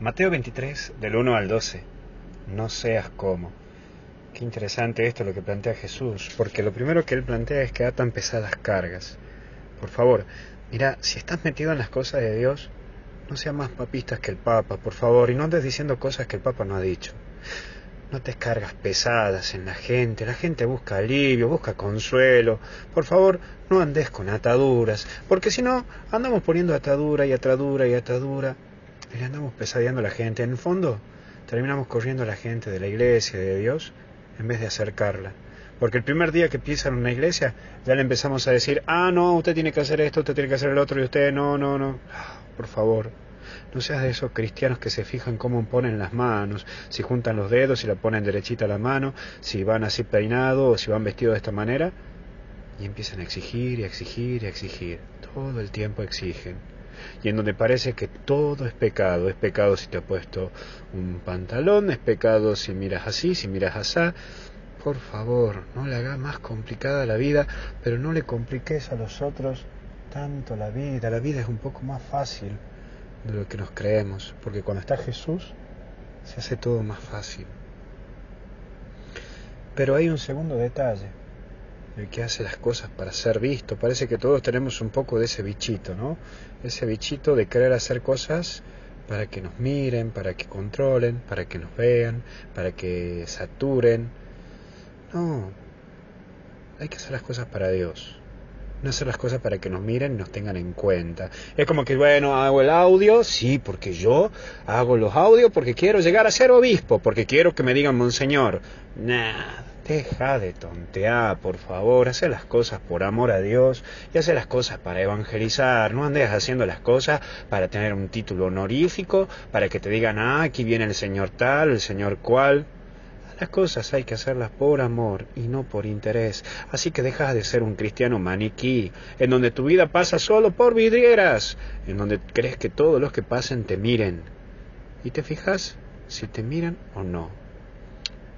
Mateo 23, del 1 al 12. No seas como. Qué interesante esto lo que plantea Jesús, porque lo primero que él plantea es que atan pesadas cargas. Por favor, mira, si estás metido en las cosas de Dios, no seas más papistas que el Papa, por favor, y no andes diciendo cosas que el Papa no ha dicho. No te cargas pesadas en la gente, la gente busca alivio, busca consuelo. Por favor, no andes con ataduras, porque si no, andamos poniendo atadura y atadura y atadura, le andamos pesadeando a la gente. En el fondo, terminamos corriendo a la gente de la iglesia, de Dios, en vez de acercarla. Porque el primer día que en una iglesia, ya le empezamos a decir, ah, no, usted tiene que hacer esto, usted tiene que hacer el otro, y usted, no, no, no. Por favor, no seas de esos cristianos que se fijan cómo ponen las manos, si juntan los dedos, si la ponen derechita la mano, si van así peinados o si van vestidos de esta manera. Y empiezan a exigir y a exigir y a exigir. Todo el tiempo exigen. Y en donde parece que todo es pecado. Es pecado si te ha puesto un pantalón, es pecado si miras así, si miras así. Por favor, no le hagas más complicada la vida, pero no le compliques a los otros tanto la vida. La vida es un poco más fácil de lo que nos creemos, porque cuando está Jesús se hace todo más fácil. Pero hay un segundo detalle, el que hace las cosas para ser visto. Parece que todos tenemos un poco de ese bichito, ¿no? Ese bichito de querer hacer cosas para que nos miren, para que controlen, para que nos vean, para que saturen. No, hay que hacer las cosas para Dios no hacer las cosas para que nos miren y nos tengan en cuenta. Es como que, bueno, hago el audio, sí, porque yo hago los audios porque quiero llegar a ser obispo, porque quiero que me digan monseñor. Nah, deja de tontear, por favor, hace las cosas por amor a Dios y hace las cosas para evangelizar, no andes haciendo las cosas para tener un título honorífico, para que te digan, ah, aquí viene el señor tal, el señor cual. Las cosas hay que hacerlas por amor y no por interés. Así que dejas de ser un cristiano maniquí, en donde tu vida pasa solo por vidrieras, en donde crees que todos los que pasen te miren. Y te fijas si te miran o no.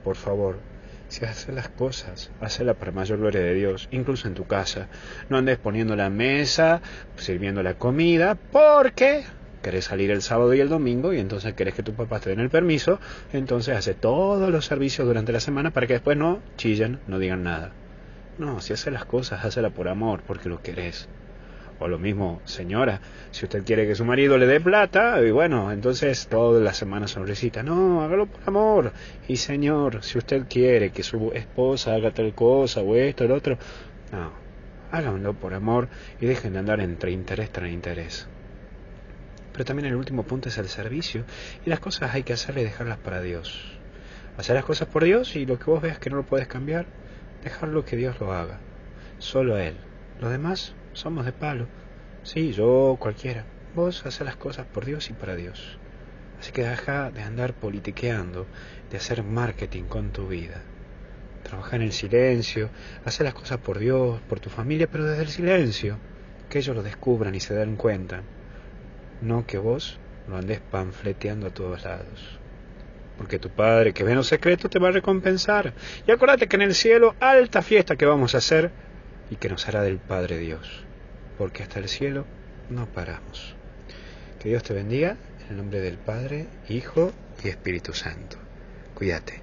Por favor, si haces las cosas, hazlas para mayor gloria de Dios, incluso en tu casa. No andes poniendo la mesa, sirviendo la comida, porque querés salir el sábado y el domingo y entonces querés que tu papá te den el permiso, entonces hace todos los servicios durante la semana para que después no chillen, no digan nada. No, si hace las cosas, hazla por amor, porque lo querés. O lo mismo, señora, si usted quiere que su marido le dé plata, y bueno, entonces toda la semana sonrisita. No, hágalo por amor. Y señor, si usted quiere que su esposa haga tal cosa o esto, el otro, no, háganlo por amor y dejen de andar entre interés tras interés. Pero también el último punto es el servicio. Y las cosas hay que hacerle y dejarlas para Dios. Hacer las cosas por Dios y lo que vos veas que no lo puedes cambiar, dejarlo que Dios lo haga. Solo Él. Los demás somos de palo. Sí, yo, cualquiera. Vos haces las cosas por Dios y para Dios. Así que deja de andar politiqueando, de hacer marketing con tu vida. Trabaja en el silencio, hacer las cosas por Dios, por tu familia, pero desde el silencio. Que ellos lo descubran y se den cuenta no que vos lo andes panfleteando a todos lados. Porque tu Padre que ve en los secretos te va a recompensar. Y acuérdate que en el cielo alta fiesta que vamos a hacer y que nos hará del Padre Dios. Porque hasta el cielo no paramos. Que Dios te bendiga en el nombre del Padre, Hijo y Espíritu Santo. Cuídate.